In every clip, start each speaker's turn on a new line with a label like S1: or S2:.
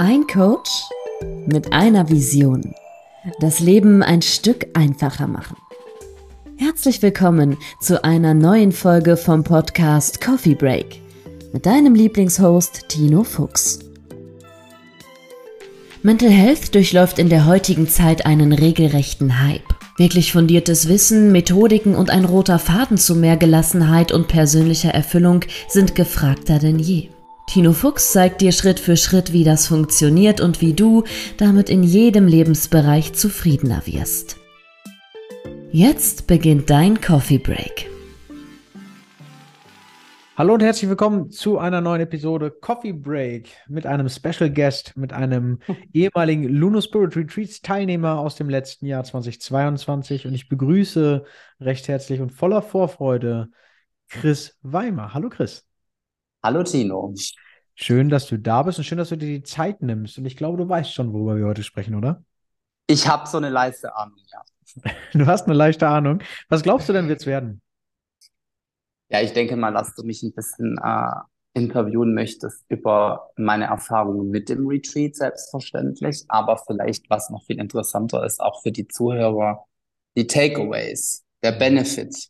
S1: Ein Coach mit einer Vision. Das Leben ein Stück einfacher machen. Herzlich willkommen zu einer neuen Folge vom Podcast Coffee Break mit deinem Lieblingshost Tino Fuchs. Mental Health durchläuft in der heutigen Zeit einen regelrechten Hype. Wirklich fundiertes Wissen, Methodiken und ein roter Faden zu mehr Gelassenheit und persönlicher Erfüllung sind gefragter denn je. Tino Fuchs zeigt dir Schritt für Schritt, wie das funktioniert und wie du damit in jedem Lebensbereich zufriedener wirst. Jetzt beginnt dein Coffee Break.
S2: Hallo und herzlich willkommen zu einer neuen Episode Coffee Break mit einem Special Guest, mit einem ehemaligen Luno Spirit Retreats Teilnehmer aus dem letzten Jahr 2022 und ich begrüße recht herzlich und voller Vorfreude Chris Weimer. Hallo Chris.
S3: Hallo Tino.
S2: Schön, dass du da bist und schön, dass du dir die Zeit nimmst. Und ich glaube, du weißt schon, worüber wir heute sprechen, oder?
S3: Ich habe so eine leichte Ahnung, ja.
S2: Du hast eine leichte Ahnung. Was glaubst du denn, wird es werden?
S3: Ja, ich denke mal, dass du mich ein bisschen äh, interviewen möchtest über meine Erfahrungen mit dem Retreat, selbstverständlich. Aber vielleicht, was noch viel interessanter ist, auch für die Zuhörer, die Takeaways, der Benefit,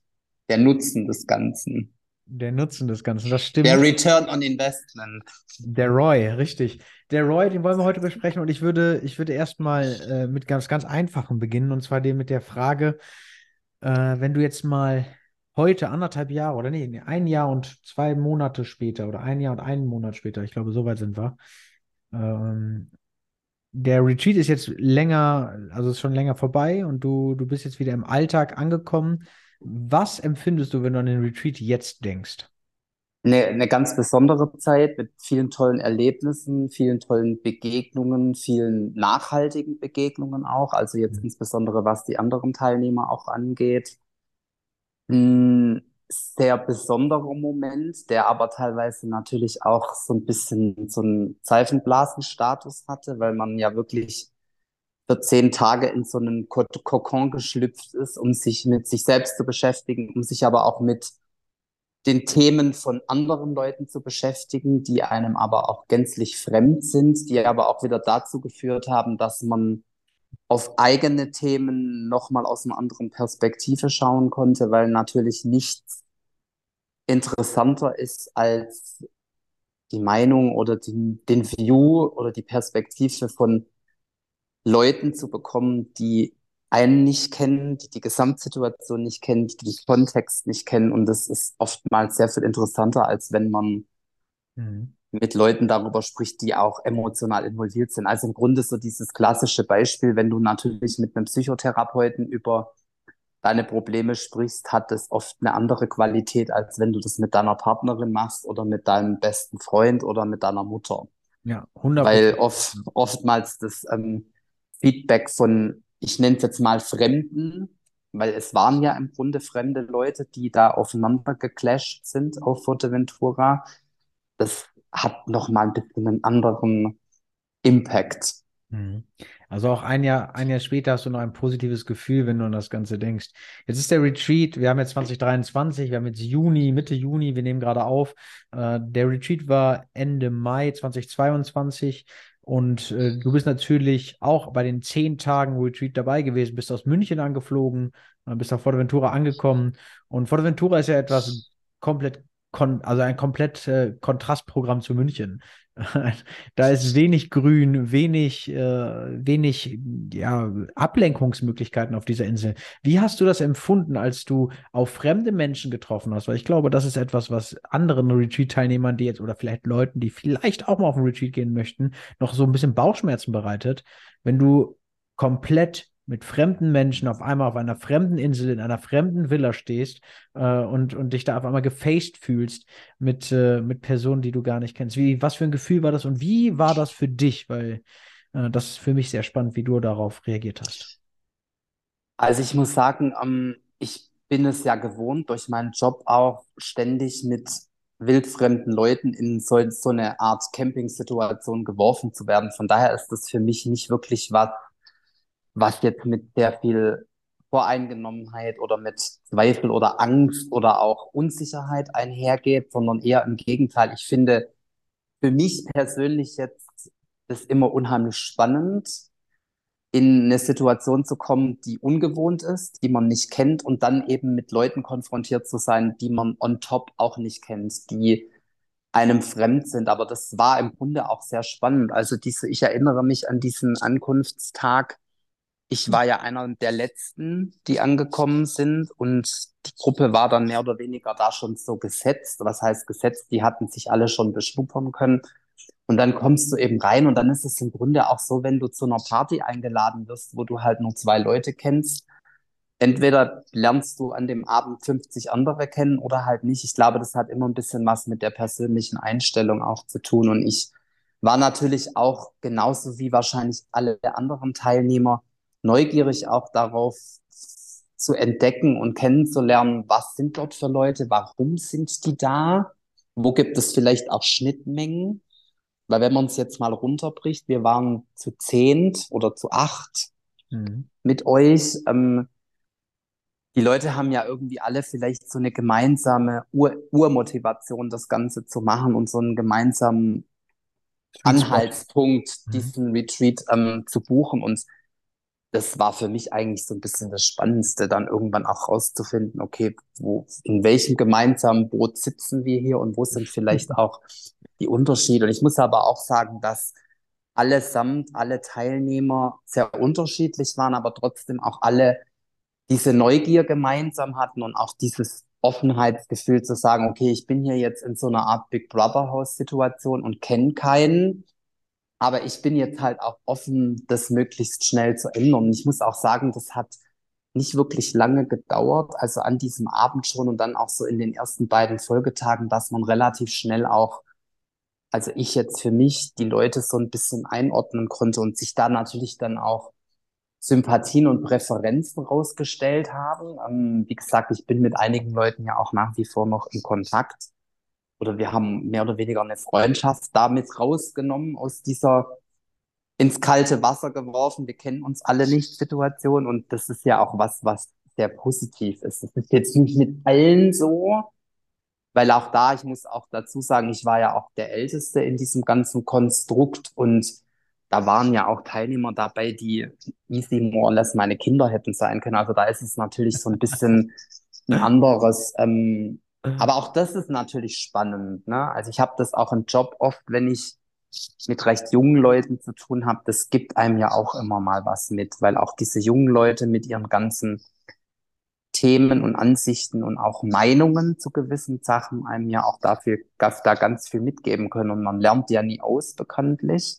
S3: der Nutzen des Ganzen.
S2: Der Nutzen des Ganzen, das stimmt.
S3: Der Return on Investment.
S2: Der Roy, richtig. Der Roy, den wollen wir heute besprechen und ich würde, ich würde erstmal äh, mit ganz, ganz Einfachem beginnen und zwar dem mit der Frage, äh, wenn du jetzt mal heute anderthalb Jahre oder nee, ein Jahr und zwei Monate später oder ein Jahr und einen Monat später, ich glaube, so weit sind wir. Ähm, der Retreat ist jetzt länger, also ist schon länger vorbei und du, du bist jetzt wieder im Alltag angekommen. Was empfindest du, wenn du an den Retreat jetzt denkst?
S3: Eine, eine ganz besondere Zeit mit vielen tollen Erlebnissen, vielen tollen Begegnungen, vielen nachhaltigen Begegnungen auch. Also jetzt mhm. insbesondere was die anderen Teilnehmer auch angeht. Ein sehr besonderer Moment, der aber teilweise natürlich auch so ein bisschen so einen Seifenblasenstatus hatte, weil man ja wirklich für zehn Tage in so einen Kokon geschlüpft ist, um sich mit sich selbst zu beschäftigen, um sich aber auch mit den Themen von anderen Leuten zu beschäftigen, die einem aber auch gänzlich fremd sind, die aber auch wieder dazu geführt haben, dass man auf eigene Themen nochmal aus einer anderen Perspektive schauen konnte, weil natürlich nichts interessanter ist als die Meinung oder die, den View oder die Perspektive von Leuten zu bekommen, die einen nicht kennen, die die Gesamtsituation nicht kennen, die den Kontext nicht kennen. Und das ist oftmals sehr viel interessanter, als wenn man mhm. mit Leuten darüber spricht, die auch emotional involviert sind. Also im Grunde so dieses klassische Beispiel, wenn du natürlich mit einem Psychotherapeuten über deine Probleme sprichst, hat das oft eine andere Qualität, als wenn du das mit deiner Partnerin machst oder mit deinem besten Freund oder mit deiner Mutter.
S2: Ja, 100%.
S3: Weil oft, oftmals das ähm, Feedback von, ich nenne es jetzt mal Fremden, weil es waren ja im Grunde fremde Leute, die da aufeinander geclasht sind auf Forteventura. Das hat nochmal ein bisschen einen anderen Impact.
S2: Mhm. Also auch ein Jahr, ein Jahr später hast du noch ein positives Gefühl, wenn du an das Ganze denkst. Jetzt ist der Retreat, wir haben jetzt 2023, wir haben jetzt Juni, Mitte Juni, wir nehmen gerade auf. Äh, der Retreat war Ende Mai 2022. Und äh, du bist natürlich auch bei den zehn Tagen Retreat dabei gewesen, bist aus München angeflogen, äh, bist auf Forteventura angekommen. Und Forteventura ist ja etwas komplett, also ein komplett äh, Kontrastprogramm zu München. da ist wenig Grün, wenig, äh, wenig ja, Ablenkungsmöglichkeiten auf dieser Insel. Wie hast du das empfunden, als du auf fremde Menschen getroffen hast? Weil ich glaube, das ist etwas, was anderen Retreat-Teilnehmern, die jetzt oder vielleicht Leuten, die vielleicht auch mal auf ein Retreat gehen möchten, noch so ein bisschen Bauchschmerzen bereitet, wenn du komplett mit fremden Menschen auf einmal auf einer fremden Insel in einer fremden Villa stehst äh, und, und dich da auf einmal gefaced fühlst mit, äh, mit Personen, die du gar nicht kennst. Wie, was für ein Gefühl war das und wie war das für dich? Weil äh, das ist für mich sehr spannend, wie du darauf reagiert hast.
S3: Also ich muss sagen, ähm, ich bin es ja gewohnt, durch meinen Job auch ständig mit wildfremden Leuten in so, so eine Art Camping-Situation geworfen zu werden. Von daher ist das für mich nicht wirklich was, was jetzt mit sehr viel Voreingenommenheit oder mit Zweifel oder Angst oder auch Unsicherheit einhergeht, sondern eher im Gegenteil. Ich finde für mich persönlich jetzt das immer unheimlich spannend, in eine Situation zu kommen, die ungewohnt ist, die man nicht kennt und dann eben mit Leuten konfrontiert zu sein, die man on top auch nicht kennt, die einem fremd sind. Aber das war im Grunde auch sehr spannend. Also diese, ich erinnere mich an diesen Ankunftstag. Ich war ja einer der letzten, die angekommen sind und die Gruppe war dann mehr oder weniger da schon so gesetzt. Was heißt gesetzt? Die hatten sich alle schon beschnuppern können. Und dann kommst du eben rein und dann ist es im Grunde auch so, wenn du zu einer Party eingeladen wirst, wo du halt nur zwei Leute kennst. Entweder lernst du an dem Abend 50 andere kennen oder halt nicht. Ich glaube, das hat immer ein bisschen was mit der persönlichen Einstellung auch zu tun. Und ich war natürlich auch genauso wie wahrscheinlich alle anderen Teilnehmer neugierig auch darauf zu entdecken und kennenzulernen, was sind dort für Leute, warum sind die da, wo gibt es vielleicht auch Schnittmengen weil wenn man es jetzt mal runterbricht, wir waren zu zehnt oder zu acht mhm. mit euch. Ähm, die Leute haben ja irgendwie alle vielleicht so eine gemeinsame Ur Urmotivation, das Ganze zu machen und so einen gemeinsamen Anhaltspunkt, mhm. diesen Retreat ähm, zu buchen. Und das war für mich eigentlich so ein bisschen das Spannendste, dann irgendwann auch rauszufinden, okay, wo, in welchem gemeinsamen Boot sitzen wir hier und wo sind vielleicht auch die Unterschiede. Und ich muss aber auch sagen, dass allesamt alle Teilnehmer sehr unterschiedlich waren, aber trotzdem auch alle diese Neugier gemeinsam hatten und auch dieses Offenheitsgefühl zu sagen, okay, ich bin hier jetzt in so einer Art Big Brother House Situation und kenne keinen aber ich bin jetzt halt auch offen, das möglichst schnell zu ändern. Und ich muss auch sagen, das hat nicht wirklich lange gedauert, also an diesem Abend schon und dann auch so in den ersten beiden Folgetagen, dass man relativ schnell auch, also ich jetzt für mich, die Leute so ein bisschen einordnen konnte und sich da natürlich dann auch Sympathien und Präferenzen rausgestellt haben. Ähm, wie gesagt, ich bin mit einigen Leuten ja auch nach wie vor noch in Kontakt oder wir haben mehr oder weniger eine Freundschaft damit rausgenommen aus dieser ins kalte Wasser geworfen. Wir kennen uns alle nicht Situation und das ist ja auch was, was sehr positiv ist. Das ist jetzt nicht mit allen so, weil auch da, ich muss auch dazu sagen, ich war ja auch der Älteste in diesem ganzen Konstrukt und da waren ja auch Teilnehmer dabei, die easy more or less meine Kinder hätten sein können. Also da ist es natürlich so ein bisschen ein anderes ähm, aber auch das ist natürlich spannend. Ne? Also ich habe das auch im Job oft, wenn ich mit recht jungen Leuten zu tun habe, das gibt einem ja auch immer mal was mit, weil auch diese jungen Leute mit ihren ganzen Themen und Ansichten und auch Meinungen zu gewissen Sachen einem ja auch dafür da ganz viel mitgeben können und man lernt ja nie aus, bekanntlich.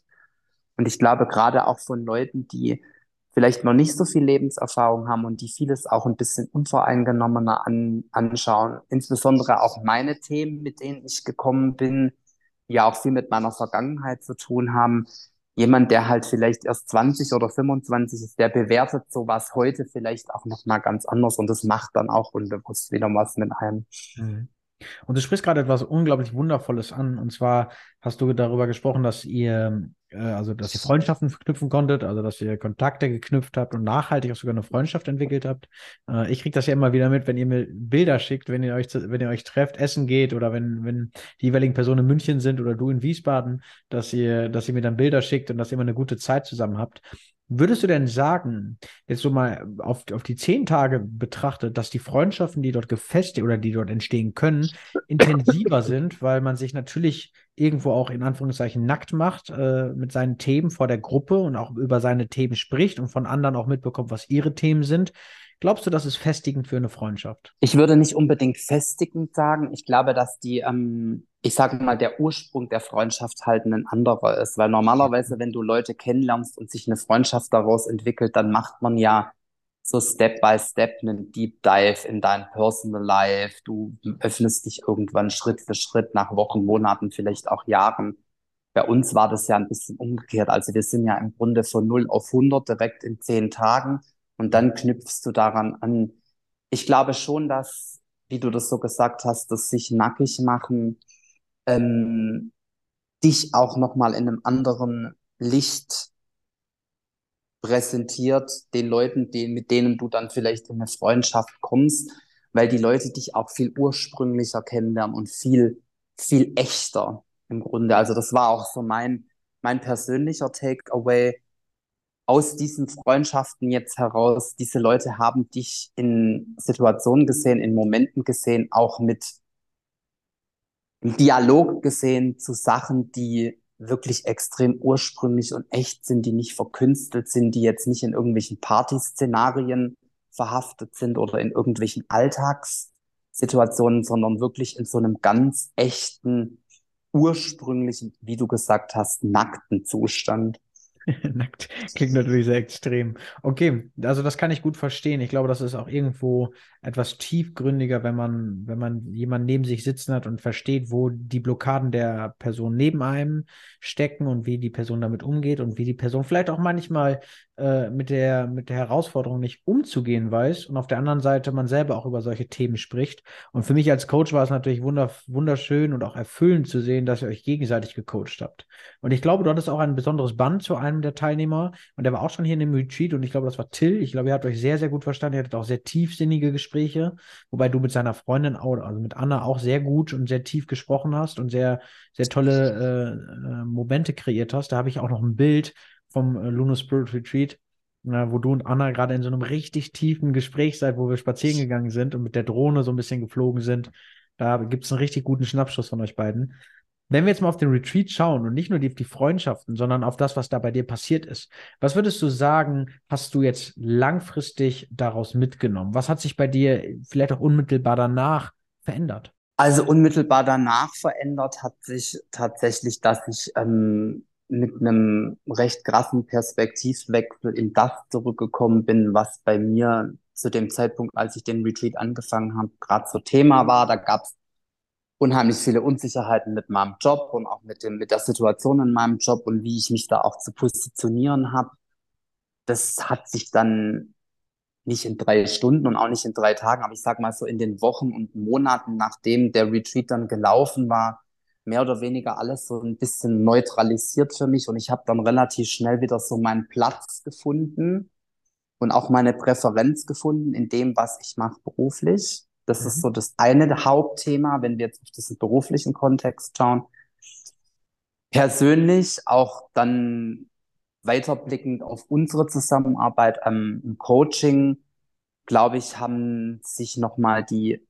S3: Und ich glaube gerade auch von Leuten, die vielleicht noch nicht so viel Lebenserfahrung haben und die vieles auch ein bisschen unvoreingenommener an, anschauen. Insbesondere auch meine Themen, mit denen ich gekommen bin, die ja auch viel mit meiner Vergangenheit zu tun haben. Jemand, der halt vielleicht erst 20 oder 25 ist, der bewertet sowas heute vielleicht auch noch mal ganz anders und das macht dann auch unbewusst wieder was mit einem.
S2: Mhm. Und du sprichst gerade etwas unglaublich Wundervolles an. Und zwar hast du darüber gesprochen, dass ihr, also dass ihr Freundschaften knüpfen konntet, also dass ihr Kontakte geknüpft habt und nachhaltig auch sogar eine Freundschaft entwickelt habt. Äh, ich kriege das ja immer wieder mit, wenn ihr mir Bilder schickt, wenn ihr euch, wenn ihr euch trefft, essen geht oder wenn, wenn die jeweiligen Personen in München sind oder du in Wiesbaden, dass ihr, dass ihr mir dann Bilder schickt und dass ihr immer eine gute Zeit zusammen habt. Würdest du denn sagen, jetzt so mal auf, auf die zehn Tage betrachtet, dass die Freundschaften, die dort gefestigt oder die dort entstehen können, intensiver sind, weil man sich natürlich irgendwo auch in Anführungszeichen nackt macht äh, mit seinen Themen vor der Gruppe und auch über seine Themen spricht und von anderen auch mitbekommt, was ihre Themen sind? Glaubst du, das ist festigend für eine Freundschaft?
S3: Ich würde nicht unbedingt festigend sagen. Ich glaube, dass die, ähm, ich sage mal, der Ursprung der Freundschaft halt ein anderer ist. Weil normalerweise, wenn du Leute kennenlernst und sich eine Freundschaft daraus entwickelt, dann macht man ja so Step by Step einen Deep Dive in dein Personal Life. Du öffnest dich irgendwann Schritt für Schritt nach Wochen, Monaten, vielleicht auch Jahren. Bei uns war das ja ein bisschen umgekehrt. Also wir sind ja im Grunde von 0 auf 100 direkt in zehn Tagen und dann knüpfst du daran an. Ich glaube schon, dass, wie du das so gesagt hast, dass sich nackig machen, ähm, dich auch nochmal in einem anderen Licht präsentiert, den Leuten, den, mit denen du dann vielleicht in eine Freundschaft kommst, weil die Leute dich auch viel ursprünglicher kennenlernen und viel, viel echter im Grunde. Also das war auch so mein mein persönlicher Takeaway aus diesen Freundschaften jetzt heraus, diese Leute haben dich in Situationen gesehen, in Momenten gesehen, auch mit Dialog gesehen zu Sachen, die wirklich extrem ursprünglich und echt sind, die nicht verkünstelt sind, die jetzt nicht in irgendwelchen Partyszenarien verhaftet sind oder in irgendwelchen Alltagssituationen, sondern wirklich in so einem ganz echten, ursprünglichen, wie du gesagt hast, nackten Zustand.
S2: Nackt klingt natürlich sehr extrem. Okay, also das kann ich gut verstehen. Ich glaube, das ist auch irgendwo etwas tiefgründiger, wenn man, wenn man jemanden neben sich sitzen hat und versteht, wo die Blockaden der Person neben einem stecken und wie die Person damit umgeht und wie die Person vielleicht auch manchmal äh, mit der, mit der Herausforderung nicht umzugehen weiß und auf der anderen Seite man selber auch über solche Themen spricht. Und für mich als Coach war es natürlich wunder, wunderschön und auch erfüllend zu sehen, dass ihr euch gegenseitig gecoacht habt. Und ich glaube, du hattest auch ein besonderes Band zu einem der Teilnehmer und der war auch schon hier in dem Retreat und ich glaube, das war Till. Ich glaube, ihr habt euch sehr, sehr gut verstanden. Ihr hattet auch sehr tiefsinnige Gespräche, wobei du mit seiner Freundin, also mit Anna, auch sehr gut und sehr tief gesprochen hast und sehr, sehr tolle äh, äh Momente kreiert hast. Da habe ich auch noch ein Bild vom äh, Lunar Spirit Retreat, äh, wo du und Anna gerade in so einem richtig tiefen Gespräch seid, wo wir spazieren gegangen sind und mit der Drohne so ein bisschen geflogen sind. Da gibt es einen richtig guten Schnappschuss von euch beiden. Wenn wir jetzt mal auf den Retreat schauen und nicht nur die, die Freundschaften, sondern auf das, was da bei dir passiert ist, was würdest du sagen, hast du jetzt langfristig daraus mitgenommen? Was hat sich bei dir vielleicht auch unmittelbar danach verändert?
S3: Also unmittelbar danach verändert hat sich tatsächlich, dass ich ähm, mit einem recht krassen Perspektivwechsel in das zurückgekommen bin, was bei mir zu dem Zeitpunkt, als ich den Retreat angefangen habe, gerade so Thema war. Da gab es unheimlich viele Unsicherheiten mit meinem Job und auch mit dem mit der Situation in meinem Job und wie ich mich da auch zu positionieren habe. Das hat sich dann nicht in drei Stunden und auch nicht in drei Tagen, aber ich sag mal so in den Wochen und Monaten, nachdem der Retreat dann gelaufen war, mehr oder weniger alles so ein bisschen neutralisiert für mich und ich habe dann relativ schnell wieder so meinen Platz gefunden und auch meine Präferenz gefunden in dem, was ich mache beruflich. Das mhm. ist so das eine Hauptthema, wenn wir jetzt auf diesen beruflichen Kontext schauen. Persönlich auch dann weiterblickend auf unsere Zusammenarbeit ähm, im Coaching, glaube ich, haben sich nochmal die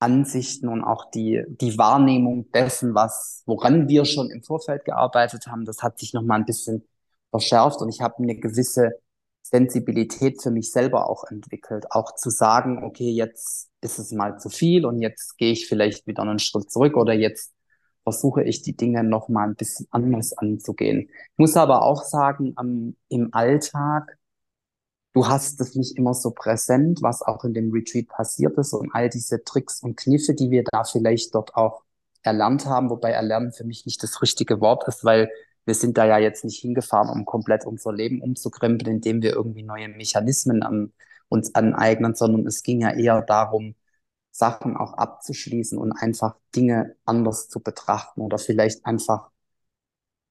S3: Ansichten und auch die, die Wahrnehmung dessen, was, woran wir schon im Vorfeld gearbeitet haben, das hat sich nochmal ein bisschen verschärft und ich habe eine gewisse Sensibilität für mich selber auch entwickelt, auch zu sagen, okay, jetzt ist es mal zu viel und jetzt gehe ich vielleicht wieder einen Schritt zurück oder jetzt versuche ich die Dinge nochmal ein bisschen anders anzugehen. Ich muss aber auch sagen, am, im Alltag du hast es nicht immer so präsent, was auch in dem Retreat passiert ist und all diese Tricks und Kniffe, die wir da vielleicht dort auch erlernt haben, wobei erlernen für mich nicht das richtige Wort ist, weil wir sind da ja jetzt nicht hingefahren, um komplett unser Leben umzukrempeln, indem wir irgendwie neue Mechanismen an, uns aneignen, sondern es ging ja eher darum, Sachen auch abzuschließen und einfach Dinge anders zu betrachten oder vielleicht einfach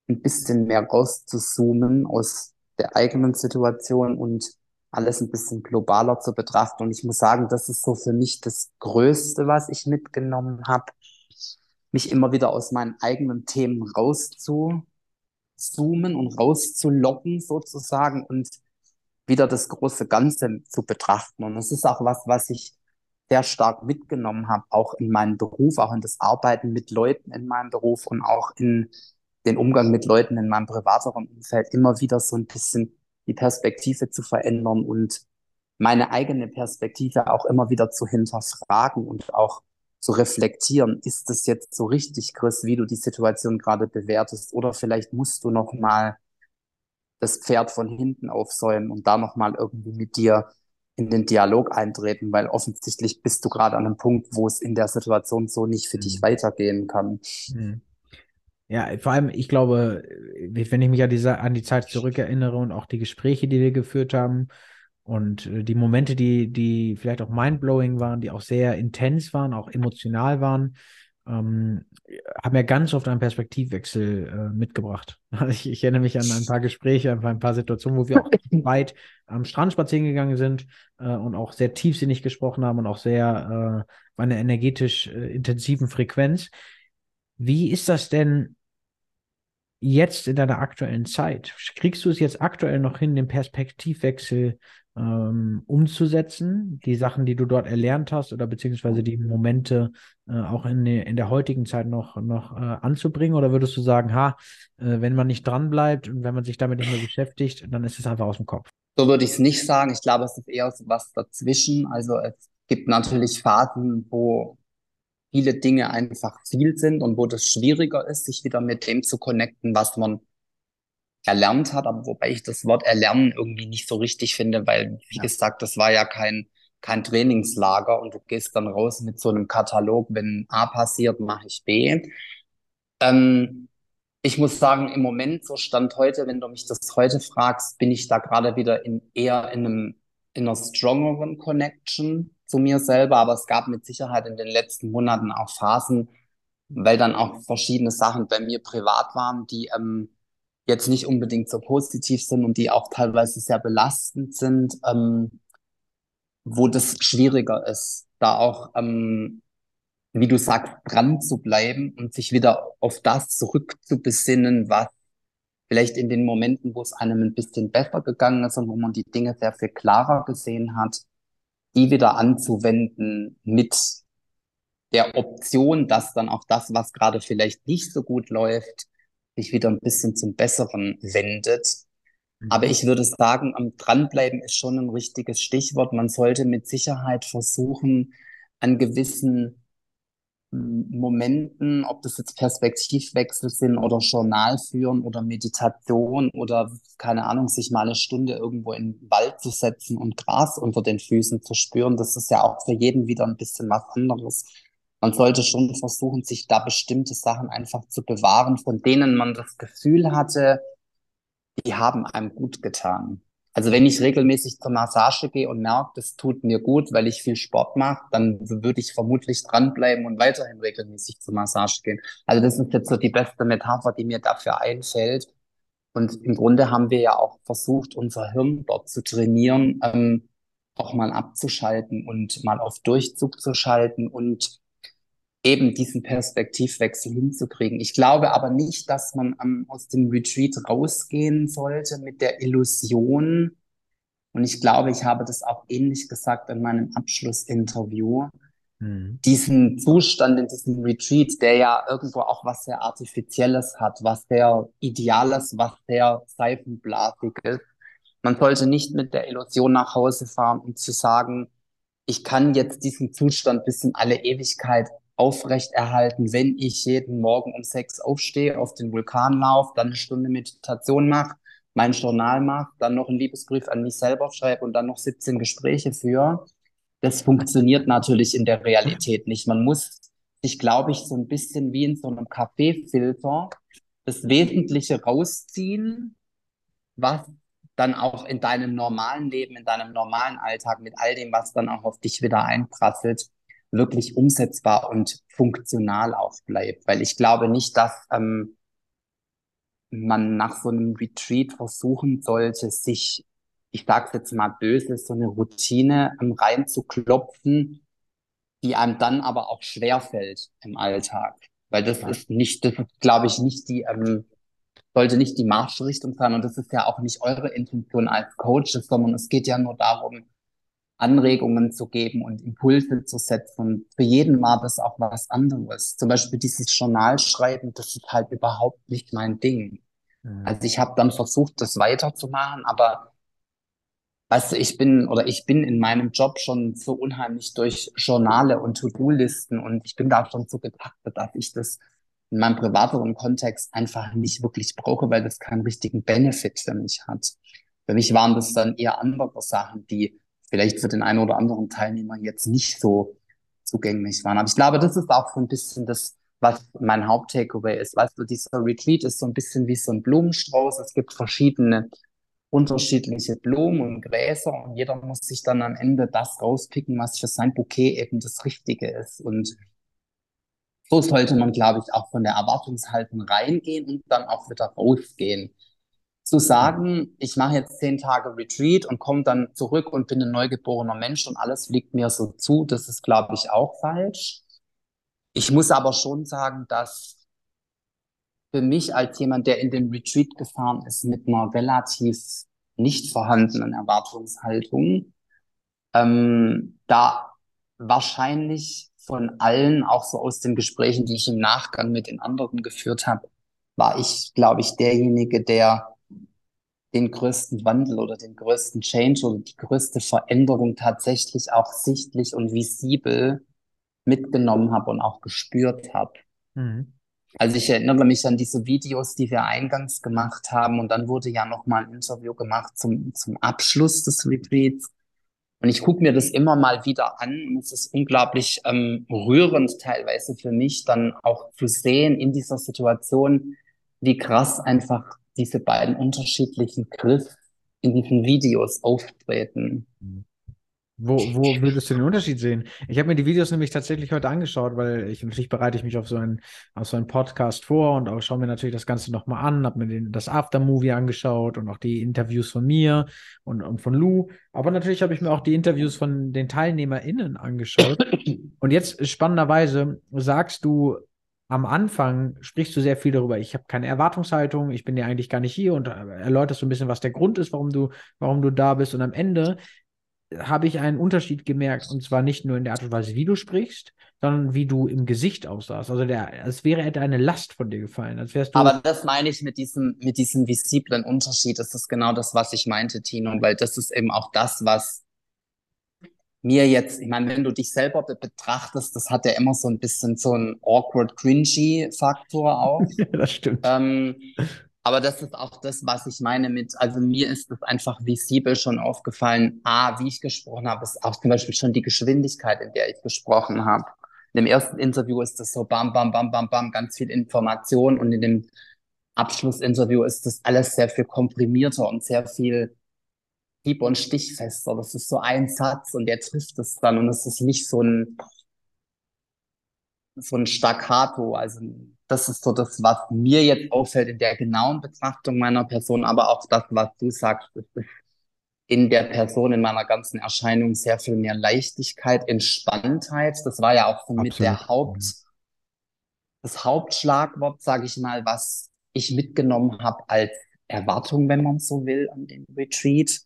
S3: ein bisschen mehr rauszuzoomen aus der eigenen Situation und alles ein bisschen globaler zu betrachten. Und ich muss sagen, das ist so für mich das Größte, was ich mitgenommen habe, mich immer wieder aus meinen eigenen Themen rauszuzoomen und rauszulocken sozusagen und wieder das große Ganze zu betrachten. Und das ist auch was, was ich sehr stark mitgenommen habe, auch in meinem Beruf, auch in das Arbeiten mit Leuten in meinem Beruf und auch in den Umgang mit Leuten in meinem privateren Umfeld immer wieder so ein bisschen die Perspektive zu verändern und meine eigene Perspektive auch immer wieder zu hinterfragen und auch zu reflektieren. Ist das jetzt so richtig, Chris, wie du die Situation gerade bewertest? Oder vielleicht musst du noch mal das Pferd von hinten aufsäumen und da noch mal irgendwie mit dir in den Dialog eintreten, weil offensichtlich bist du gerade an einem Punkt, wo es in der Situation so nicht für mhm. dich weitergehen kann. Mhm.
S2: Ja, vor allem, ich glaube, wenn ich mich an die, an die Zeit zurückerinnere und auch die Gespräche, die wir geführt haben und äh, die Momente, die, die vielleicht auch mindblowing waren, die auch sehr intens waren, auch emotional waren, ähm, haben ja ganz oft einen Perspektivwechsel äh, mitgebracht. Ich, ich, erinnere mich an ein paar Gespräche, an ein paar Situationen, wo wir auch weit am Strand spazieren gegangen sind äh, und auch sehr tiefsinnig gesprochen haben und auch sehr äh, bei einer energetisch äh, intensiven Frequenz. Wie ist das denn jetzt in deiner aktuellen Zeit, kriegst du es jetzt aktuell noch hin, den Perspektivwechsel ähm, umzusetzen, die Sachen, die du dort erlernt hast oder beziehungsweise die Momente äh, auch in, in der heutigen Zeit noch, noch äh, anzubringen? Oder würdest du sagen, ha, äh, wenn man nicht dran bleibt und wenn man sich damit nicht mehr beschäftigt, dann ist es einfach aus dem Kopf?
S3: So würde ich es nicht sagen. Ich glaube, es ist eher so was dazwischen. Also es gibt natürlich Phasen, wo viele Dinge einfach viel sind und wo das schwieriger ist, sich wieder mit dem zu connecten, was man erlernt hat, aber wobei ich das Wort erlernen irgendwie nicht so richtig finde, weil, wie ja. gesagt, das war ja kein, kein Trainingslager und du gehst dann raus mit so einem Katalog, wenn A passiert, mache ich B. Ähm, ich muss sagen, im Moment, so Stand heute, wenn du mich das heute fragst, bin ich da gerade wieder in eher in einem in einer strongeren Connection zu mir selber, aber es gab mit Sicherheit in den letzten Monaten auch Phasen, weil dann auch verschiedene Sachen bei mir privat waren, die ähm, jetzt nicht unbedingt so positiv sind und die auch teilweise sehr belastend sind, ähm, wo das schwieriger ist, da auch, ähm, wie du sagst, dran zu bleiben und sich wieder auf das zurückzubesinnen, was vielleicht in den Momenten, wo es einem ein bisschen besser gegangen ist und wo man die Dinge sehr viel klarer gesehen hat, die wieder anzuwenden mit der Option, dass dann auch das, was gerade vielleicht nicht so gut läuft, sich wieder ein bisschen zum Besseren wendet. Mhm. Aber ich würde sagen, am Dranbleiben ist schon ein richtiges Stichwort. Man sollte mit Sicherheit versuchen, an gewissen Momenten, ob das jetzt Perspektivwechsel sind oder Journal führen oder Meditation oder keine Ahnung, sich mal eine Stunde irgendwo in den Wald zu setzen und Gras unter den Füßen zu spüren, das ist ja auch für jeden wieder ein bisschen was anderes. Man sollte schon versuchen, sich da bestimmte Sachen einfach zu bewahren, von denen man das Gefühl hatte, die haben einem gut getan. Also wenn ich regelmäßig zur Massage gehe und merke, das tut mir gut, weil ich viel Sport mache, dann würde ich vermutlich dranbleiben und weiterhin regelmäßig zur Massage gehen. Also das ist jetzt so die beste Metapher, die mir dafür einfällt. Und im Grunde haben wir ja auch versucht, unser Hirn dort zu trainieren, ähm, auch mal abzuschalten und mal auf Durchzug zu schalten und eben diesen Perspektivwechsel hinzukriegen. Ich glaube aber nicht, dass man ähm, aus dem Retreat rausgehen sollte mit der Illusion. Und ich glaube, ich habe das auch ähnlich gesagt in meinem Abschlussinterview. Mhm. Diesen Zustand in diesem Retreat, der ja irgendwo auch was sehr Artifizielles hat, was sehr Ideales, was sehr Seifenblasig ist. Man sollte nicht mit der Illusion nach Hause fahren, um zu sagen, ich kann jetzt diesen Zustand bis in alle Ewigkeit aufrechterhalten, wenn ich jeden Morgen um sechs aufstehe, auf den Vulkan laufe, dann eine Stunde Meditation mache, mein Journal mache, dann noch einen Liebesbrief an mich selber schreibe und dann noch 17 Gespräche führe. Das funktioniert natürlich in der Realität nicht. Man muss sich, glaube ich, so ein bisschen wie in so einem Kaffeefilter das Wesentliche rausziehen, was dann auch in deinem normalen Leben, in deinem normalen Alltag mit all dem, was dann auch auf dich wieder einprasselt, wirklich umsetzbar und funktional auch bleibt. Weil ich glaube nicht, dass ähm, man nach so einem Retreat versuchen sollte, sich, ich sag's jetzt mal böse, so eine Routine ähm, reinzuklopfen, die einem dann aber auch schwerfällt im Alltag. Weil das ist nicht, das ist, glaube ich, nicht die, ähm, sollte nicht die Marschrichtung sein. Und das ist ja auch nicht eure Intention als Coach, sondern es geht ja nur darum, Anregungen zu geben und Impulse zu setzen. Für jeden war das auch was anderes. Zum Beispiel dieses Journalschreiben, das ist halt überhaupt nicht mein Ding. Mhm. Also ich habe dann versucht, das weiterzumachen, aber weißt du, ich bin oder ich bin in meinem Job schon so unheimlich durch Journale und To-Do-Listen und ich bin da schon so getaktet, dass ich das in meinem privateren Kontext einfach nicht wirklich brauche, weil das keinen richtigen Benefit für mich hat. Für mich waren das dann eher andere Sachen, die vielleicht für den einen oder anderen Teilnehmer jetzt nicht so zugänglich waren. Aber ich glaube, das ist auch so ein bisschen das, was mein Haupttakeaway ist. Weißt du, dieser Retreat ist so ein bisschen wie so ein Blumenstrauß. Es gibt verschiedene unterschiedliche Blumen und Gräser und jeder muss sich dann am Ende das rauspicken, was für sein Bouquet eben das Richtige ist. Und so sollte man, glaube ich, auch von der Erwartungshaltung reingehen und dann auch wieder rausgehen zu sagen, ich mache jetzt zehn Tage Retreat und komme dann zurück und bin ein neugeborener Mensch und alles fliegt mir so zu, das ist, glaube ich, auch falsch. Ich muss aber schon sagen, dass für mich als jemand, der in den Retreat gefahren ist mit einer relativ nicht vorhandenen Erwartungshaltung, ähm, da wahrscheinlich von allen, auch so aus den Gesprächen, die ich im Nachgang mit den anderen geführt habe, war ich, glaube ich, derjenige, der den größten Wandel oder den größten Change oder die größte Veränderung tatsächlich auch sichtlich und visibel mitgenommen habe und auch gespürt habe. Mhm. Also ich erinnere mich an diese Videos, die wir eingangs gemacht haben und dann wurde ja noch mal ein Interview gemacht zum, zum Abschluss des Retreats. Und ich gucke mir das immer mal wieder an und es ist unglaublich ähm, rührend teilweise für mich dann auch zu sehen in dieser Situation, wie krass einfach diese beiden unterschiedlichen Griff in diesen Videos auftreten.
S2: Mhm. Wo, wo würdest du den Unterschied sehen? Ich habe mir die Videos nämlich tatsächlich heute angeschaut, weil ich natürlich bereite ich mich auf so einen, auf so einen Podcast vor und auch schaue mir natürlich das Ganze nochmal an, habe mir den, das Aftermovie angeschaut und auch die Interviews von mir und, und von Lou. Aber natürlich habe ich mir auch die Interviews von den TeilnehmerInnen angeschaut. Und jetzt spannenderweise sagst du, am Anfang sprichst du sehr viel darüber, ich habe keine Erwartungshaltung, ich bin ja eigentlich gar nicht hier und erläuterst so ein bisschen, was der Grund ist, warum du, warum du da bist. Und am Ende habe ich einen Unterschied gemerkt. Und zwar nicht nur in der Art und Weise, wie du sprichst, sondern wie du im Gesicht aussahst. Also der, als wäre hätte eine Last von dir gefallen. Als wärst du
S3: Aber das meine ich mit diesem, mit diesem visiblen Unterschied. Das ist genau das, was ich meinte, Tino, weil das ist eben auch das, was mir jetzt, ich meine, wenn du dich selber betrachtest, das hat ja immer so ein bisschen so einen awkward, cringy Faktor auch.
S2: das stimmt.
S3: Ähm, aber das ist auch das, was ich meine mit, also mir ist es einfach visibel schon aufgefallen, A, wie ich gesprochen habe, ist auch zum Beispiel schon die Geschwindigkeit, in der ich gesprochen habe. In dem ersten Interview ist das so bam, bam, bam, bam, bam, ganz viel Information und in dem Abschlussinterview ist das alles sehr viel komprimierter und sehr viel hieb- und stichfester. Das ist so ein Satz und der trifft es dann und es ist nicht so ein, so ein Staccato, also das ist so das, was mir jetzt auffällt in der genauen Betrachtung meiner Person, aber auch das, was du sagst, ist in der Person, in meiner ganzen Erscheinung sehr viel mehr Leichtigkeit, Entspanntheit. Das war ja auch so mit der Haupt, das Hauptschlagwort, sage ich mal, was ich mitgenommen habe als Erwartung, wenn man so will, an den Retreat.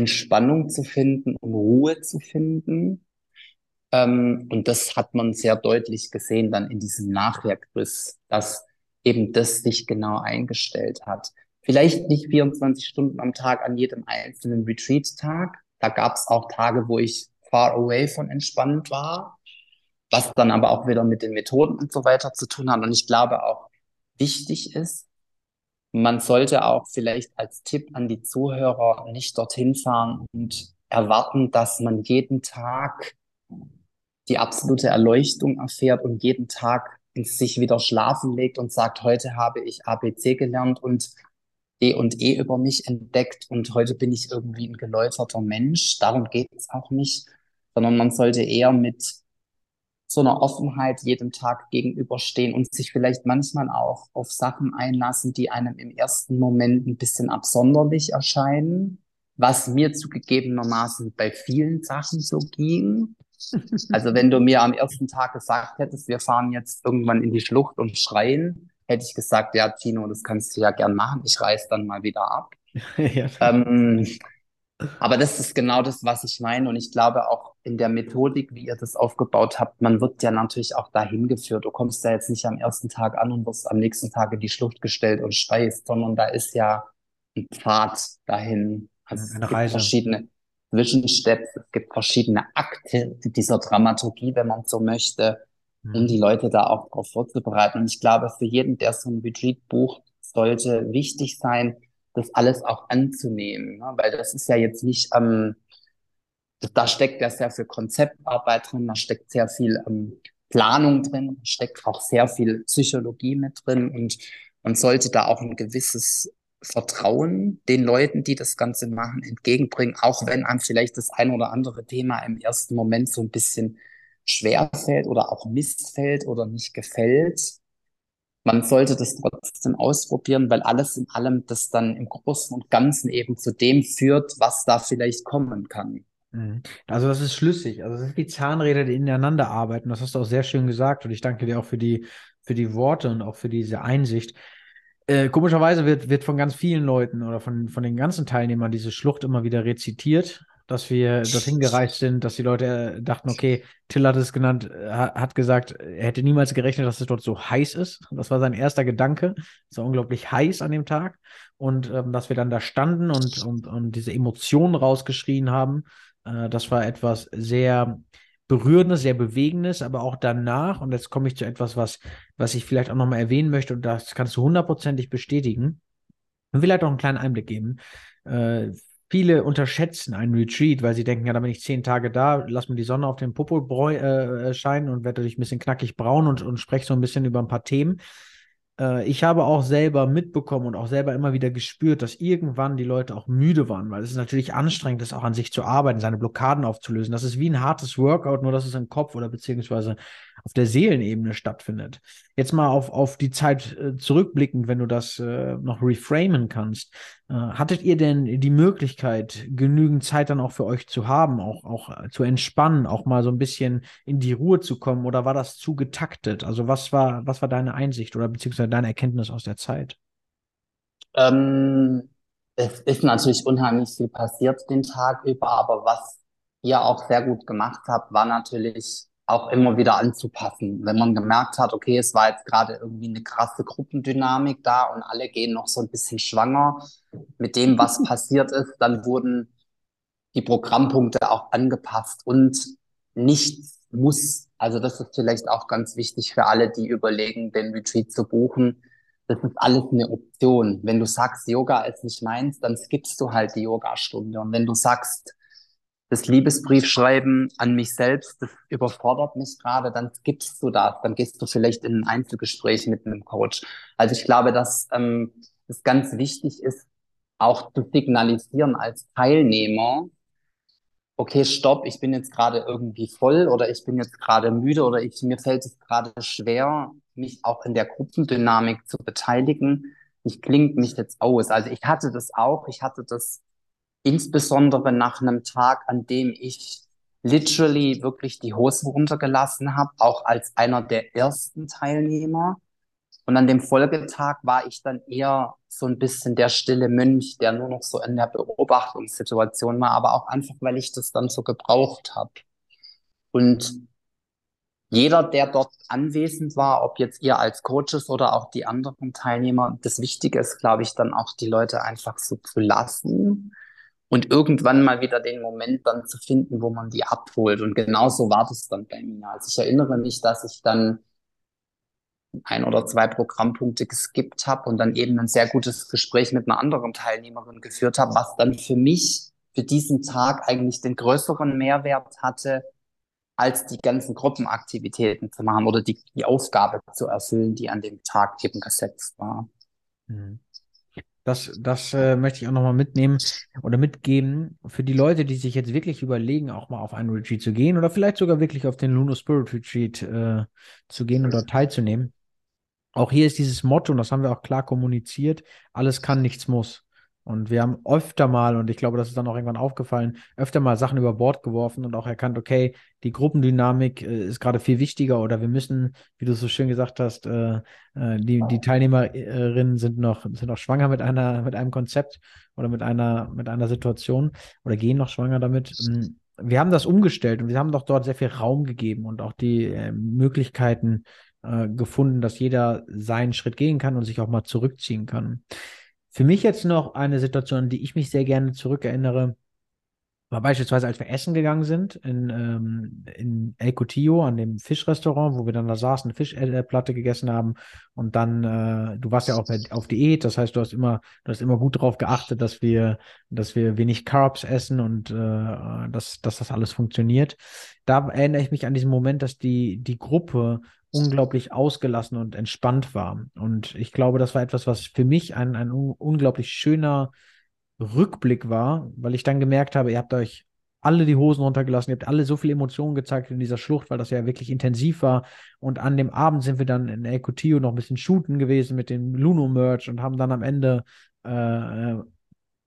S3: Entspannung zu finden und Ruhe zu finden. Ähm, und das hat man sehr deutlich gesehen dann in diesem Nachwerkriss, dass eben das sich genau eingestellt hat. Vielleicht nicht 24 Stunden am Tag an jedem einzelnen Retreat-Tag. Da gab es auch Tage, wo ich far away von entspannt war, was dann aber auch wieder mit den Methoden und so weiter zu tun hat. Und ich glaube auch wichtig ist, man sollte auch vielleicht als Tipp an die Zuhörer nicht dorthin fahren und erwarten, dass man jeden Tag die absolute Erleuchtung erfährt und jeden Tag sich wieder schlafen legt und sagt, heute habe ich ABC gelernt und D und E über mich entdeckt und heute bin ich irgendwie ein geläuterter Mensch. Darum geht es auch nicht, sondern man sollte eher mit so einer Offenheit jedem Tag gegenüberstehen und sich vielleicht manchmal auch auf Sachen einlassen, die einem im ersten Moment ein bisschen absonderlich erscheinen, was mir zugegebenermaßen bei vielen Sachen so ging. Also wenn du mir am ersten Tag gesagt hättest, wir fahren jetzt irgendwann in die Schlucht und schreien, hätte ich gesagt, ja, Tino, das kannst du ja gern machen. Ich reiß dann mal wieder ab. ja. ähm, aber das ist genau das, was ich meine. Und ich glaube auch in der Methodik, wie ihr das aufgebaut habt, man wird ja natürlich auch dahin geführt. Du kommst ja jetzt nicht am ersten Tag an und wirst am nächsten Tag in die Schlucht gestellt und schreist, sondern da ist ja ein Pfad dahin. Also Eine es gibt Reise. verschiedene Zwischensteps, es gibt verschiedene Akte dieser Dramaturgie, wenn man so möchte, mhm. um die Leute da auch darauf vorzubereiten. Und ich glaube, für jeden, der so ein Retreat bucht, sollte wichtig sein, das alles auch anzunehmen, ne? weil das ist ja jetzt nicht, ähm, da steckt ja sehr viel Konzeptarbeit drin, da steckt sehr viel ähm, Planung drin, da steckt auch sehr viel Psychologie mit drin und man sollte da auch ein gewisses Vertrauen den Leuten, die das Ganze machen, entgegenbringen, auch wenn einem vielleicht das ein oder andere Thema im ersten Moment so ein bisschen schwer fällt oder auch missfällt oder nicht gefällt man sollte das trotzdem ausprobieren, weil alles in allem das dann im Großen und Ganzen eben zu dem führt, was da vielleicht kommen kann.
S2: Mhm. Also das ist schlüssig. Also das sind die Zahnräder, die ineinander arbeiten. Das hast du auch sehr schön gesagt und ich danke dir auch für die, für die Worte und auch für diese Einsicht. Äh, komischerweise wird, wird von ganz vielen Leuten oder von, von den ganzen Teilnehmern diese Schlucht immer wieder rezitiert, dass wir dorthin gereist sind, dass die Leute äh, dachten, okay, Till hat es genannt, äh, hat gesagt, er hätte niemals gerechnet, dass es dort so heiß ist. Das war sein erster Gedanke. Es war unglaublich heiß an dem Tag. Und ähm, dass wir dann da standen und, und, und diese Emotionen rausgeschrien haben, äh, das war etwas sehr Berührendes, sehr Bewegendes, aber auch danach, und jetzt komme ich zu etwas, was, was ich vielleicht auch nochmal erwähnen möchte, und das kannst du hundertprozentig bestätigen, und vielleicht auch einen kleinen Einblick geben. Äh, viele unterschätzen einen Retreat, weil sie denken, ja, da bin ich zehn Tage da, lass mir die Sonne auf den Popo äh, scheinen und werde dadurch ein bisschen knackig braun und, und spreche so ein bisschen über ein paar Themen. Äh, ich habe auch selber mitbekommen und auch selber immer wieder gespürt, dass irgendwann die Leute auch müde waren, weil es ist natürlich anstrengend, das auch an sich zu arbeiten, seine Blockaden aufzulösen. Das ist wie ein hartes Workout, nur dass es im Kopf oder beziehungsweise auf der Seelenebene stattfindet. Jetzt mal auf, auf die Zeit äh, zurückblickend, wenn du das äh, noch reframen kannst. Äh, hattet ihr denn die Möglichkeit, genügend Zeit dann auch für euch zu haben, auch, auch zu entspannen, auch mal so ein bisschen in die Ruhe zu kommen oder war das zu getaktet? Also was war, was war deine Einsicht oder beziehungsweise deine Erkenntnis aus der Zeit?
S3: Ähm, es ist natürlich unheimlich viel passiert den Tag über, aber was ihr auch sehr gut gemacht habt, war natürlich auch immer wieder anzupassen. Wenn man gemerkt hat, okay, es war jetzt gerade irgendwie eine krasse Gruppendynamik da und alle gehen noch so ein bisschen schwanger mit dem, was passiert ist, dann wurden die Programmpunkte auch angepasst und nichts muss, also das ist vielleicht auch ganz wichtig für alle, die überlegen, den Retreat zu buchen. Das ist alles eine Option. Wenn du sagst, Yoga ist nicht meins, dann skippst du halt die Yogastunde. Und wenn du sagst, das Liebesbrief schreiben an mich selbst, das überfordert mich gerade, dann gibst du das, dann gehst du vielleicht in ein Einzelgespräch mit einem Coach. Also ich glaube, dass ähm, es ganz wichtig ist, auch zu signalisieren als Teilnehmer, okay, stopp, ich bin jetzt gerade irgendwie voll oder ich bin jetzt gerade müde oder ich, mir fällt es gerade schwer, mich auch in der Gruppendynamik zu beteiligen. Ich klingt mich jetzt aus. Also ich hatte das auch, ich hatte das insbesondere nach einem Tag, an dem ich literally wirklich die Hosen runtergelassen habe, auch als einer der ersten Teilnehmer. Und an dem Folgetag war ich dann eher so ein bisschen der stille Mönch, der nur noch so in der Beobachtungssituation war, aber auch einfach, weil ich das dann so gebraucht habe. Und jeder, der dort anwesend war, ob jetzt ihr als Coaches oder auch die anderen Teilnehmer, das Wichtige ist, glaube ich, dann auch die Leute einfach so zu lassen und irgendwann mal wieder den Moment dann zu finden, wo man die abholt. Und genauso war das dann bei mir. Also ich erinnere mich, dass ich dann ein oder zwei Programmpunkte geskippt habe und dann eben ein sehr gutes Gespräch mit einer anderen Teilnehmerin geführt habe, was dann für mich für diesen Tag eigentlich den größeren Mehrwert hatte, als die ganzen Gruppenaktivitäten zu machen oder die, die Aufgabe zu erfüllen, die an dem Tag eben gesetzt war.
S2: Mhm. Das, das äh, möchte ich auch nochmal mitnehmen oder mitgeben für die Leute, die sich jetzt wirklich überlegen, auch mal auf einen Retreat zu gehen oder vielleicht sogar wirklich auf den Luno Spirit Retreat äh, zu gehen und dort teilzunehmen. Auch hier ist dieses Motto, und das haben wir auch klar kommuniziert, alles kann, nichts muss. Und wir haben öfter mal, und ich glaube, das ist dann auch irgendwann aufgefallen, öfter mal Sachen über Bord geworfen und auch erkannt, okay, die Gruppendynamik äh, ist gerade viel wichtiger oder wir müssen, wie du so schön gesagt hast, äh, äh, die, die Teilnehmerinnen sind noch, sind noch schwanger mit einer, mit einem Konzept oder mit einer, mit einer Situation oder gehen noch schwanger damit. Ähm, wir haben das umgestellt und wir haben doch dort sehr viel Raum gegeben und auch die äh, Möglichkeiten gefunden, dass jeder seinen Schritt gehen kann und sich auch mal zurückziehen kann. Für mich jetzt noch eine Situation, die ich mich sehr gerne zurückerinnere, war beispielsweise, als wir essen gegangen sind in, ähm, in El Cotillo, an dem Fischrestaurant, wo wir dann da saßen, eine Fischplatte gegessen haben und dann, äh, du warst ja auch auf Diät, das heißt, du hast immer, du hast immer gut darauf geachtet, dass wir, dass wir wenig Carbs essen und äh, dass, dass das alles funktioniert. Da erinnere ich mich an diesen Moment, dass die, die Gruppe unglaublich ausgelassen und entspannt war. Und ich glaube, das war etwas, was für mich ein, ein un unglaublich schöner Rückblick war, weil ich dann gemerkt habe, ihr habt euch alle die Hosen runtergelassen, ihr habt alle so viele Emotionen gezeigt in dieser Schlucht, weil das ja wirklich intensiv war. Und an dem Abend sind wir dann in El Cotillo noch ein bisschen shooten gewesen mit dem Luno-Merch und haben dann am Ende äh,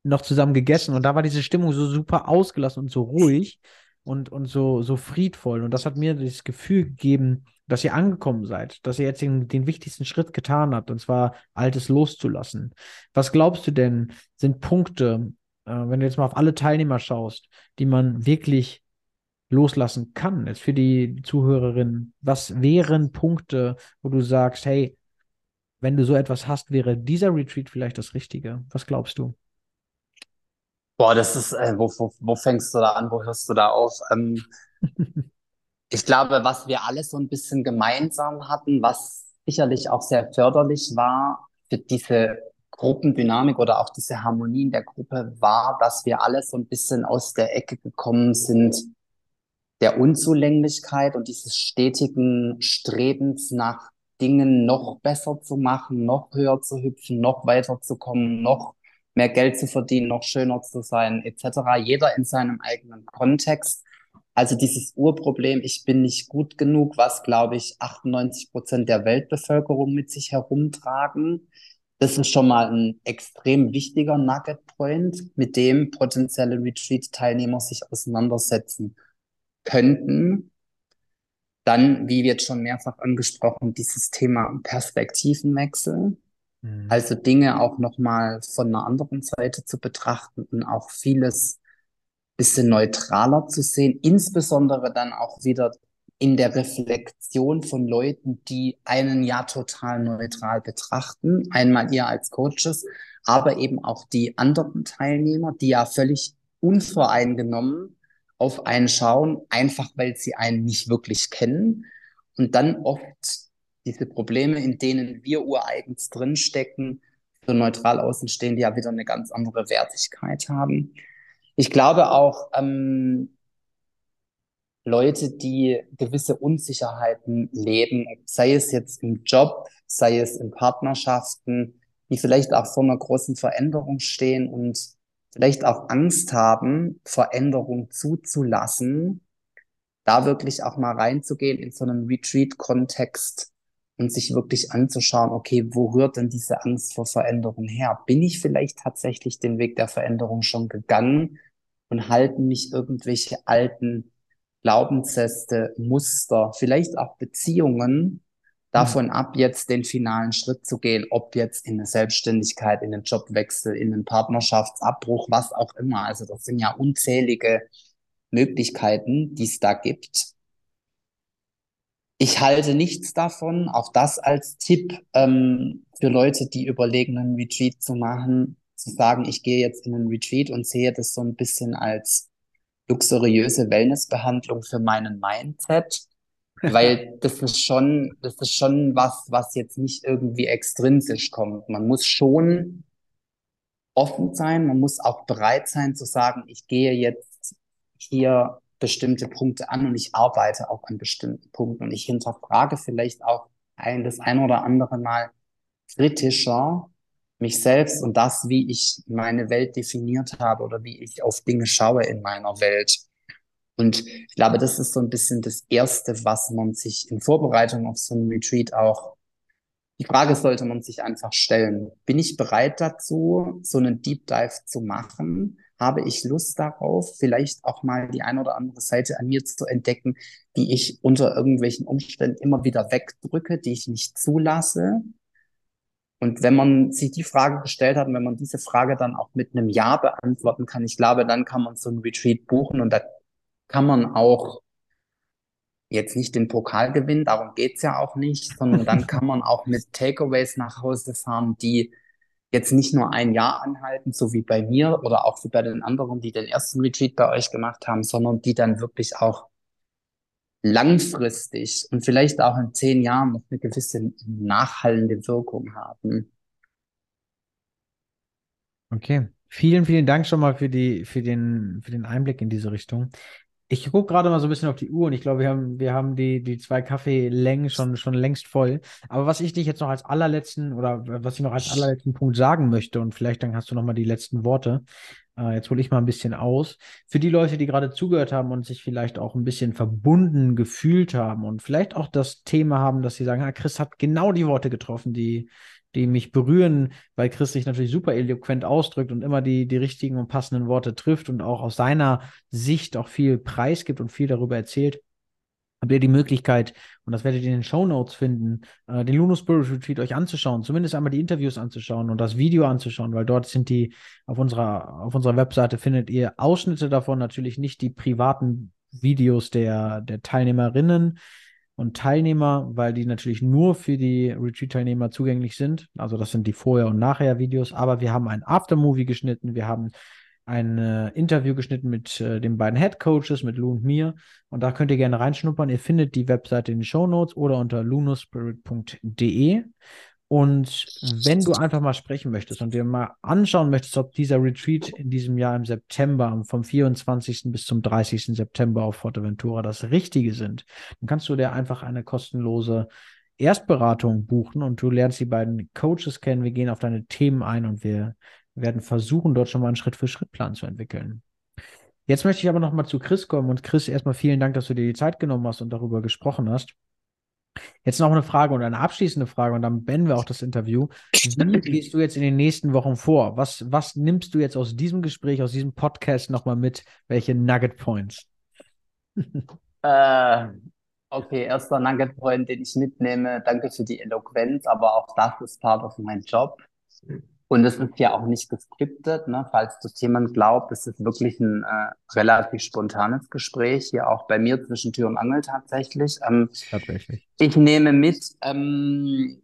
S2: noch zusammen gegessen. Und da war diese Stimmung so super ausgelassen und so ruhig und, und so, so friedvoll. Und das hat mir das Gefühl gegeben, dass ihr angekommen seid, dass ihr jetzt den, den wichtigsten Schritt getan habt, und zwar Altes loszulassen. Was glaubst du denn, sind Punkte, äh, wenn du jetzt mal auf alle Teilnehmer schaust, die man wirklich loslassen kann, jetzt für die Zuhörerinnen? Was wären Punkte, wo du sagst, hey, wenn du so etwas hast, wäre dieser Retreat vielleicht das Richtige? Was glaubst du?
S3: Boah, das ist, äh, wo, wo, wo fängst du da an, wo hörst du da auf? Ähm, ich glaube, was wir alle so ein bisschen gemeinsam hatten, was sicherlich auch sehr förderlich war für diese Gruppendynamik oder auch diese Harmonie in der Gruppe, war, dass wir alle so ein bisschen aus der Ecke gekommen sind der Unzulänglichkeit und dieses stetigen Strebens nach Dingen noch besser zu machen, noch höher zu hüpfen, noch weiter zu kommen, noch mehr Geld zu verdienen, noch schöner zu sein, etc. Jeder in seinem eigenen Kontext. Also dieses Urproblem, ich bin nicht gut genug, was, glaube ich, 98 Prozent der Weltbevölkerung mit sich herumtragen. Das ist schon mal ein extrem wichtiger Nugget Point, mit dem potenzielle Retreat-Teilnehmer sich auseinandersetzen könnten. Dann, wie wird schon mehrfach angesprochen, dieses Thema Perspektivenwechsel. Mhm. Also Dinge auch nochmal von einer anderen Seite zu betrachten und auch vieles bisschen neutraler zu sehen, insbesondere dann auch wieder in der Reflexion von Leuten, die einen ja total neutral betrachten. Einmal ihr als Coaches, aber eben auch die anderen Teilnehmer, die ja völlig unvoreingenommen auf einen schauen, einfach weil sie einen nicht wirklich kennen. Und dann oft diese Probleme, in denen wir ureigens drinstecken, so neutral außenstehende ja wieder eine ganz andere Wertigkeit haben. Ich glaube auch, ähm, Leute, die gewisse Unsicherheiten leben, sei es jetzt im Job, sei es in Partnerschaften, die vielleicht auch vor einer großen Veränderung stehen und vielleicht auch Angst haben, Veränderung zuzulassen, da wirklich auch mal reinzugehen in so einen Retreat-Kontext und sich wirklich anzuschauen, okay, wo rührt denn diese Angst vor Veränderung her? Bin ich vielleicht tatsächlich den Weg der Veränderung schon gegangen und halten mich irgendwelche alten Glaubenssätze, Muster, vielleicht auch Beziehungen davon ab, jetzt den finalen Schritt zu gehen, ob jetzt in eine Selbstständigkeit, in einen Jobwechsel, in einen Partnerschaftsabbruch, was auch immer. Also das sind ja unzählige Möglichkeiten, die es da gibt. Ich halte nichts davon, auch das als Tipp ähm, für Leute, die überlegen, einen Retreat zu machen, zu sagen, ich gehe jetzt in einen Retreat und sehe das so ein bisschen als luxuriöse Wellnessbehandlung für meinen Mindset weil das ist schon, das ist schon was, was jetzt nicht irgendwie extrinsisch kommt. Man muss schon offen sein, man muss auch bereit sein zu sagen, ich gehe jetzt hier bestimmte Punkte an und ich arbeite auch an bestimmten Punkten und ich hinterfrage vielleicht auch ein, das ein oder andere Mal kritischer mich selbst und das, wie ich meine Welt definiert habe oder wie ich auf Dinge schaue in meiner Welt. Und ich glaube, das ist so ein bisschen das Erste, was man sich in Vorbereitung auf so einen Retreat auch, die Frage sollte man sich einfach stellen. Bin ich bereit dazu, so einen Deep Dive zu machen? Habe ich Lust darauf, vielleicht auch mal die eine oder andere Seite an mir zu entdecken, die ich unter irgendwelchen Umständen immer wieder wegdrücke, die ich nicht zulasse? Und wenn man sich die Frage gestellt hat und wenn man diese Frage dann auch mit einem Ja beantworten kann, ich glaube, dann kann man so ein Retreat buchen und da kann man auch jetzt nicht den Pokal gewinnen, darum geht's ja auch nicht, sondern dann kann man auch mit Takeaways nach Hause fahren, die jetzt nicht nur ein Jahr anhalten, so wie bei mir oder auch wie bei den anderen, die den ersten Retreat bei euch gemacht haben, sondern die dann wirklich auch langfristig und vielleicht auch in zehn Jahren noch eine gewisse nachhallende Wirkung haben.
S2: Okay. Vielen, vielen Dank schon mal für die, für den, für den Einblick in diese Richtung. Ich gucke gerade mal so ein bisschen auf die Uhr und ich glaube, wir haben, wir haben die, die zwei Kaffeelängen schon, schon längst voll. Aber was ich dich jetzt noch als allerletzten oder was ich noch als allerletzten Punkt sagen möchte und vielleicht dann hast du noch mal die letzten Worte. Äh, jetzt hole ich mal ein bisschen aus. Für die Leute, die gerade zugehört haben und sich vielleicht auch ein bisschen verbunden gefühlt haben und vielleicht auch das Thema haben, dass sie sagen, ah, Chris hat genau die Worte getroffen, die, die mich berühren, weil Chris sich natürlich super eloquent ausdrückt und immer die, die richtigen und passenden Worte trifft und auch aus seiner Sicht auch viel preisgibt und viel darüber erzählt. habt ihr die Möglichkeit, und das werdet ihr in den Show Notes finden, äh, den Luno Spirit Retreat euch anzuschauen, zumindest einmal die Interviews anzuschauen und das Video anzuschauen, weil dort sind die auf unserer, auf unserer Webseite findet ihr Ausschnitte davon, natürlich nicht die privaten Videos der, der Teilnehmerinnen und Teilnehmer, weil die natürlich nur für die Retreat-Teilnehmer zugänglich sind. Also das sind die Vorher- und Nachher-Videos, aber wir haben ein Aftermovie geschnitten, wir haben ein äh, Interview geschnitten mit äh, den beiden Head Coaches, mit Lou und mir. Und da könnt ihr gerne reinschnuppern. Ihr findet die Webseite in den Show Notes oder unter lunospirit.de. Und wenn du einfach mal sprechen möchtest und dir mal anschauen möchtest, ob dieser Retreat in diesem Jahr im September, vom 24. bis zum 30. September auf Forteventura das Richtige sind, dann kannst du dir einfach eine kostenlose Erstberatung buchen und du lernst die beiden Coaches kennen. Wir gehen auf deine Themen ein und wir werden versuchen, dort schon mal einen Schritt-für-Schritt-Plan zu entwickeln. Jetzt möchte ich aber noch mal zu Chris kommen und Chris, erstmal vielen Dank, dass du dir die Zeit genommen hast und darüber gesprochen hast. Jetzt noch eine Frage und eine abschließende Frage und dann beenden wir auch das Interview. Wie gehst du jetzt in den nächsten Wochen vor? Was, was nimmst du jetzt aus diesem Gespräch, aus diesem Podcast nochmal mit? Welche Nugget Points?
S3: äh, okay, erster Nugget Point, den ich mitnehme. Danke für die Eloquenz, aber auch das ist part of mein Job. Und es ist ja auch nicht geskriptet, ne? falls das jemand glaubt, es ist wirklich ein äh, relativ spontanes Gespräch, hier auch bei mir zwischen Tür und Angel tatsächlich. Ähm,
S2: tatsächlich.
S3: Ich nehme mit, ähm,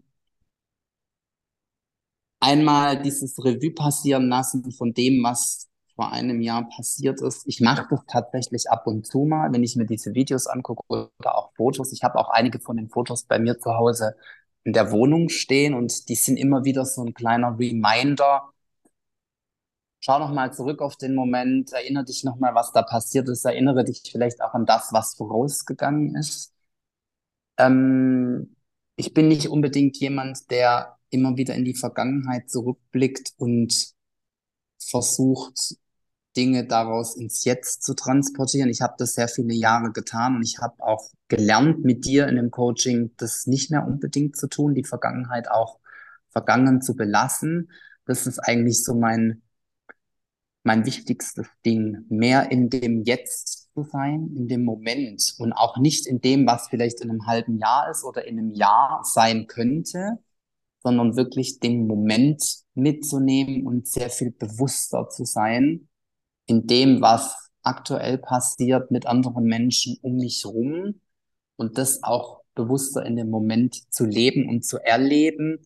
S3: einmal dieses Revue passieren lassen von dem, was vor einem Jahr passiert ist. Ich mache das tatsächlich ab und zu mal, wenn ich mir diese Videos angucke oder auch Fotos. Ich habe auch einige von den Fotos bei mir zu Hause in der Wohnung stehen und die sind immer wieder so ein kleiner Reminder. Schau noch mal zurück auf den Moment, erinnere dich noch mal, was da passiert ist, erinnere dich vielleicht auch an das, was vorausgegangen ist. Ähm, ich bin nicht unbedingt jemand, der immer wieder in die Vergangenheit zurückblickt und versucht, Dinge daraus ins Jetzt zu transportieren. Ich habe das sehr viele Jahre getan und ich habe auch gelernt, mit dir in dem Coaching das nicht mehr unbedingt zu tun, die Vergangenheit auch vergangen zu belassen. Das ist eigentlich so mein, mein wichtigstes Ding, mehr in dem Jetzt zu sein, in dem Moment und auch nicht in dem, was vielleicht in einem halben Jahr ist oder in einem Jahr sein könnte, sondern wirklich den Moment mitzunehmen und sehr viel bewusster zu sein in dem, was aktuell passiert mit anderen Menschen um mich rum und das auch bewusster in dem Moment zu leben und zu erleben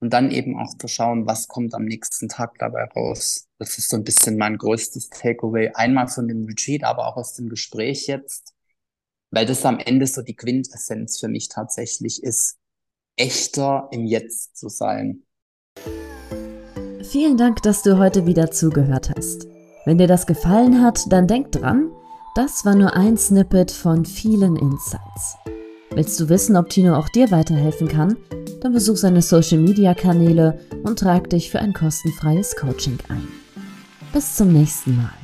S3: und dann eben auch zu schauen, was kommt am nächsten Tag dabei raus. Das ist so ein bisschen mein größtes Takeaway, einmal von dem Retreat, aber auch aus dem Gespräch jetzt, weil das am Ende so die Quintessenz für mich tatsächlich ist, echter im Jetzt zu sein.
S1: Vielen Dank, dass du heute wieder zugehört hast. Wenn dir das gefallen hat, dann denk dran, das war nur ein Snippet von vielen Insights. Willst du wissen, ob Tino auch dir weiterhelfen kann? Dann besuch seine Social Media Kanäle und trag dich für ein kostenfreies Coaching ein. Bis zum nächsten Mal.